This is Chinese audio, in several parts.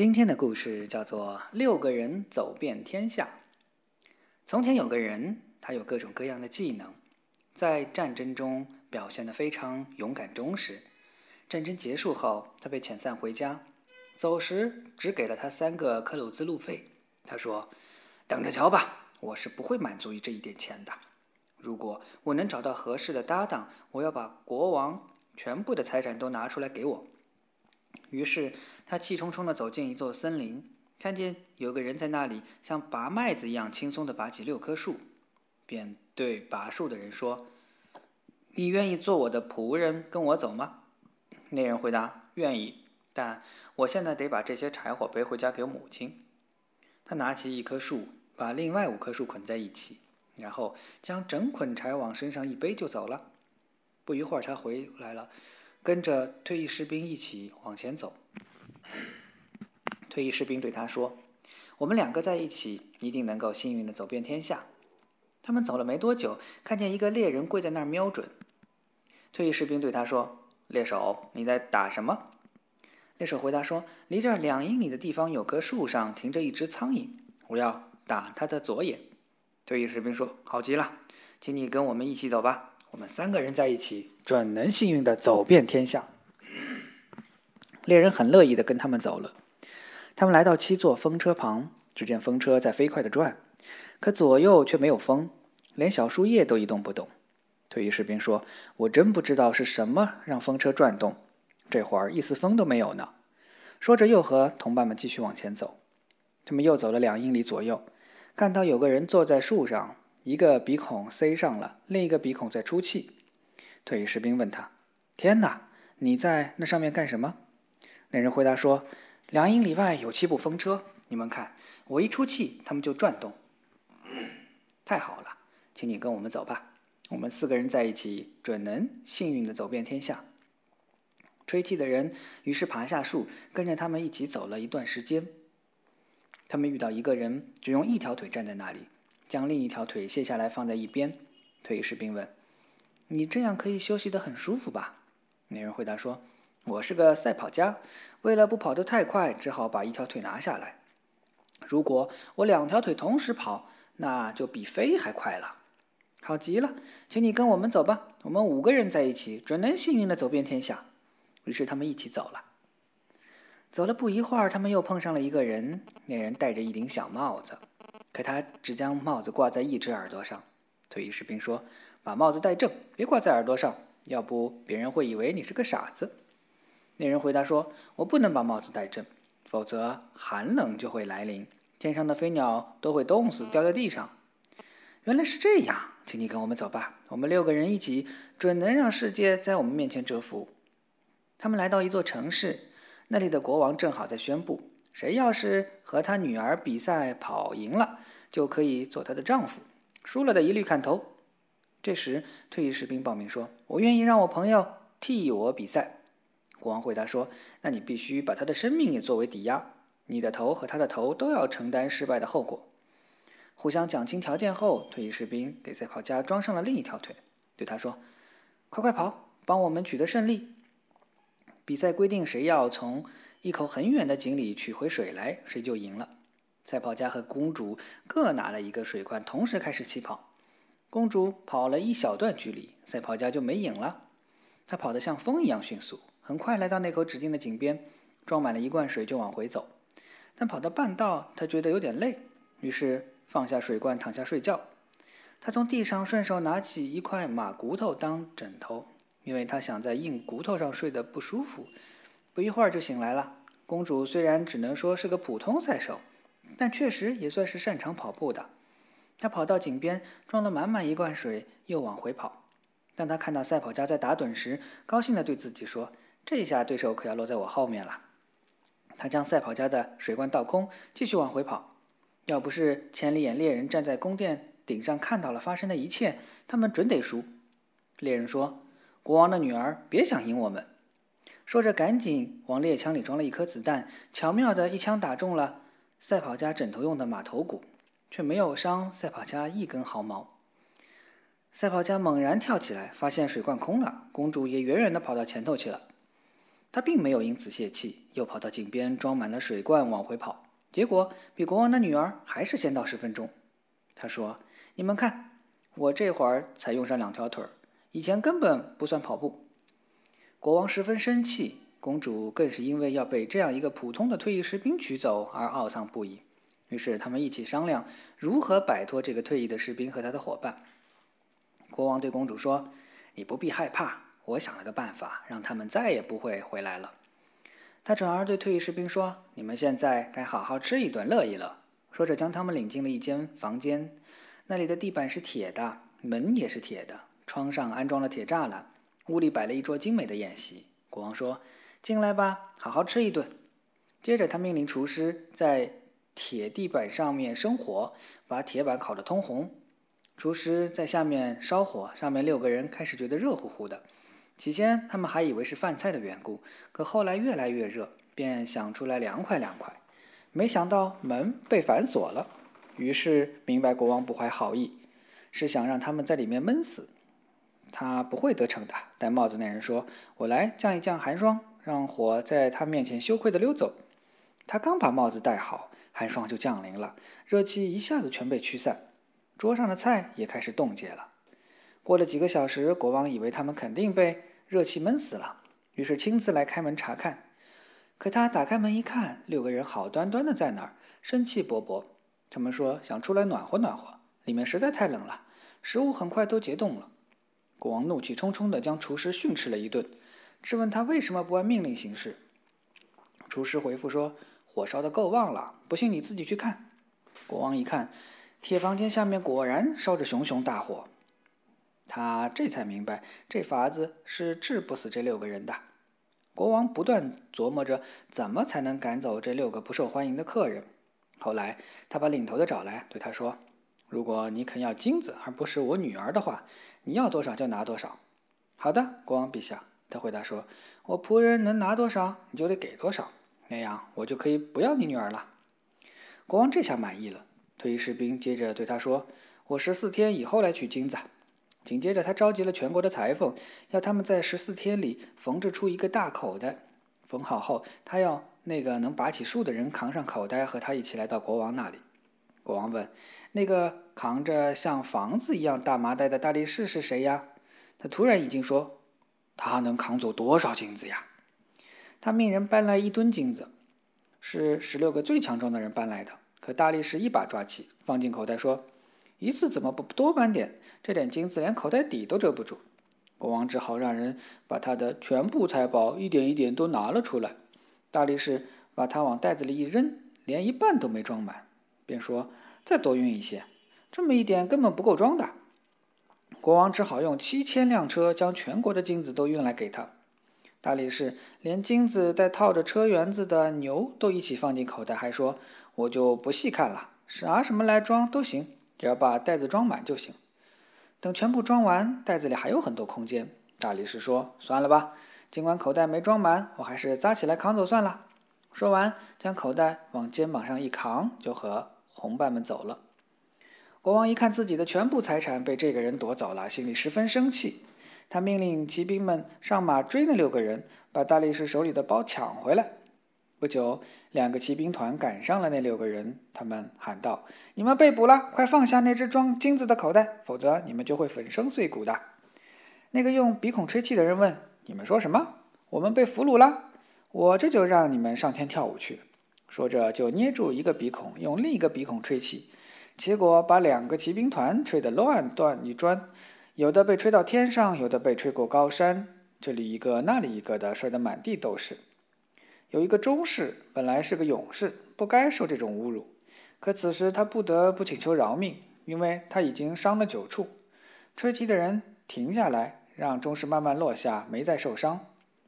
今天的故事叫做《六个人走遍天下》。从前有个人，他有各种各样的技能，在战争中表现得非常勇敢忠实。战争结束后，他被遣散回家，走时只给了他三个克鲁兹路费。他说：“等着瞧吧，我是不会满足于这一点钱的。如果我能找到合适的搭档，我要把国王全部的财产都拿出来给我。”于是他气冲冲地走进一座森林，看见有个人在那里像拔麦子一样轻松地拔起六棵树，便对拔树的人说：“你愿意做我的仆人，跟我走吗？”那人回答：“愿意，但我现在得把这些柴火背回家给母亲。”他拿起一棵树，把另外五棵树捆在一起，然后将整捆柴往身上一背就走了。不一会儿，他回来了。跟着退役士兵一起往前走。退役士兵对他说：“我们两个在一起，一定能够幸运的走遍天下。”他们走了没多久，看见一个猎人跪在那儿瞄准。退役士兵对他说：“猎手，你在打什么？”猎手回答说：“离这儿两英里的地方有棵树上停着一只苍蝇，我要打它的左眼。”退役士兵说：“好极了，请你跟我们一起走吧。”我们三个人在一起，准能幸运的走遍天下。猎人很乐意的跟他们走了。他们来到七座风车旁，只见风车在飞快的转，可左右却没有风，连小树叶都一动不动。退役士兵说：“我真不知道是什么让风车转动，这会儿一丝风都没有呢。”说着，又和同伴们继续往前走。他们又走了两英里左右，看到有个人坐在树上。一个鼻孔塞上了，另一个鼻孔在出气。退役士兵问他：“天哪，你在那上面干什么？”那人回答说：“两英里外有七部风车，你们看，我一出气，他们就转动。太好了，请你跟我们走吧。我们四个人在一起，准能幸运的走遍天下。”吹气的人于是爬下树，跟着他们一起走了一段时间。他们遇到一个人，只用一条腿站在那里。将另一条腿卸下来放在一边，退役士兵问：“你这样可以休息得很舒服吧？”那人回答说：“我是个赛跑家，为了不跑得太快，只好把一条腿拿下来。如果我两条腿同时跑，那就比飞还快了。好极了，请你跟我们走吧，我们五个人在一起，准能幸运地走遍天下。”于是他们一起走了。走了不一会儿，他们又碰上了一个人，那人戴着一顶小帽子。可他只将帽子挂在一只耳朵上。退役士兵说：“把帽子戴正，别挂在耳朵上，要不别人会以为你是个傻子。”那人回答说：“我不能把帽子戴正，否则寒冷就会来临，天上的飞鸟都会冻死，掉在地上。”原来是这样，请你跟我们走吧，我们六个人一起，准能让世界在我们面前折服。他们来到一座城市，那里的国王正好在宣布。谁要是和他女儿比赛跑赢了，就可以做他的丈夫；输了的一律砍头。这时，退役士兵报名说：“我愿意让我朋友替我比赛。”国王回答说：“那你必须把他的生命也作为抵押，你的头和他的头都要承担失败的后果。”互相讲清条件后，退役士兵给赛跑家装上了另一条腿，对他说：“快快跑，帮我们取得胜利。”比赛规定，谁要从。一口很远的井里取回水来，谁就赢了。赛跑家和公主各拿了一个水罐，同时开始起跑。公主跑了一小段距离，赛跑家就没影了。他跑得像风一样迅速，很快来到那口指定的井边，装满了一罐水就往回走。但跑到半道，他觉得有点累，于是放下水罐，躺下睡觉。他从地上顺手拿起一块马骨头当枕头，因为他想在硬骨头上睡得不舒服。不一会儿就醒来了。公主虽然只能说是个普通赛手，但确实也算是擅长跑步的。她跑到井边，装了满满一罐水，又往回跑。当她看到赛跑家在打盹时，高兴地对自己说：“这下对手可要落在我后面了。”她将赛跑家的水罐倒空，继续往回跑。要不是千里眼猎人站在宫殿顶上看到了发生的一切，他们准得输。猎人说：“国王的女儿，别想赢我们。”说着，赶紧往猎枪里装了一颗子弹，巧妙的一枪打中了赛跑家枕头用的马头骨，却没有伤赛跑家一根毫毛。赛跑家猛然跳起来，发现水罐空了，公主也远远的跑到前头去了。他并没有因此泄气，又跑到井边装满了水罐往回跑，结果比国王的女儿还是先到十分钟。他说：“你们看，我这会儿才用上两条腿儿，以前根本不算跑步。”国王十分生气，公主更是因为要被这样一个普通的退役士兵娶走而懊丧不已。于是他们一起商量如何摆脱这个退役的士兵和他的伙伴。国王对公主说：“你不必害怕。”我想了个办法，让他们再也不会回来了。他转而对退役士兵说：“你们现在该好好吃一顿，乐一乐。”说着，将他们领进了一间房间。那里的地板是铁的，门也是铁的，窗上安装了铁栅栏。屋里摆了一桌精美的宴席。国王说：“进来吧，好好吃一顿。”接着，他命令厨师在铁地板上面生火，把铁板烤得通红。厨师在下面烧火，上面六个人开始觉得热乎乎的。起先，他们还以为是饭菜的缘故，可后来越来越热，便想出来凉快凉快。没想到门被反锁了，于是明白国王不怀好意，是想让他们在里面闷死。他不会得逞的。戴帽子那人说：“我来降一降寒霜，让火在他面前羞愧的溜走。”他刚把帽子戴好，寒霜就降临了，热气一下子全被驱散，桌上的菜也开始冻结了。过了几个小时，国王以为他们肯定被。热气闷死了，于是亲自来开门查看。可他打开门一看，六个人好端端的在那儿，生气勃勃。他们说想出来暖和暖和，里面实在太冷了，食物很快都结冻了。国王怒气冲冲地将厨师训斥了一顿，质问他为什么不按命令行事。厨师回复说：“火烧得够旺了，不信你自己去看。”国王一看，铁房间下面果然烧着熊熊大火。他这才明白，这法子是治不死这六个人的。国王不断琢磨着怎么才能赶走这六个不受欢迎的客人。后来，他把领头的找来，对他说：“如果你肯要金子，而不是我女儿的话，你要多少就拿多少。”“好的，国王陛下。”他回答说：“我仆人能拿多少，你就得给多少，那样我就可以不要你女儿了。”国王这下满意了。退役士兵接着对他说：“我十四天以后来取金子。”紧接着，他召集了全国的裁缝，要他们在十四天里缝制出一个大口袋。缝好后，他要那个能拔起树的人扛上口袋，和他一起来到国王那里。国王问：“那个扛着像房子一样大麻袋的大力士是谁呀？”他突然已经说：“他能扛走多少金子呀？”他命人搬来一吨金子，是十六个最强壮的人搬来的。可大力士一把抓起，放进口袋，说。一次怎么不多搬点？这点金子连口袋底都遮不住。国王只好让人把他的全部财宝一点一点都拿了出来。大力士把它往袋子里一扔，连一半都没装满，便说：“再多运一些，这么一点根本不够装的。”国王只好用七千辆车将全国的金子都运来给他。大力士连金子带套着车辕子的牛都一起放进口袋，还说：“我就不细看了，啥什么来装都行。”只要把袋子装满就行。等全部装完，袋子里还有很多空间。大力士说：“算了吧，尽管口袋没装满，我还是扎起来扛走算了。”说完，将口袋往肩膀上一扛，就和同伴们走了。国王一看自己的全部财产被这个人夺走了，心里十分生气。他命令骑兵们上马追那六个人，把大力士手里的包抢回来。不久，两个骑兵团赶上了那六个人。他们喊道：“你们被捕了！快放下那只装金子的口袋，否则你们就会粉身碎骨的。”那个用鼻孔吹气的人问：“你们说什么？我们被俘虏了？我这就让你们上天跳舞去。”说着，就捏住一个鼻孔，用另一个鼻孔吹气，结果把两个骑兵团吹得乱断一砖，有的被吹到天上，有的被吹过高山，这里一个那里一个的，摔得满地都是。有一个中士，本来是个勇士，不该受这种侮辱。可此时他不得不请求饶命，因为他已经伤了九处。吹笛的人停下来，让中士慢慢落下，没再受伤。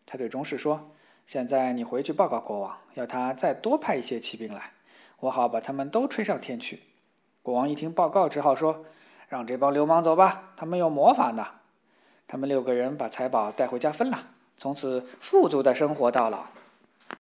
他对中士说：“现在你回去报告国王，要他再多派一些骑兵来，我好把他们都吹上天去。”国王一听报告，只好说：“让这帮流氓走吧，他们有魔法呢。”他们六个人把财宝带回家分了，从此富足的生活到老。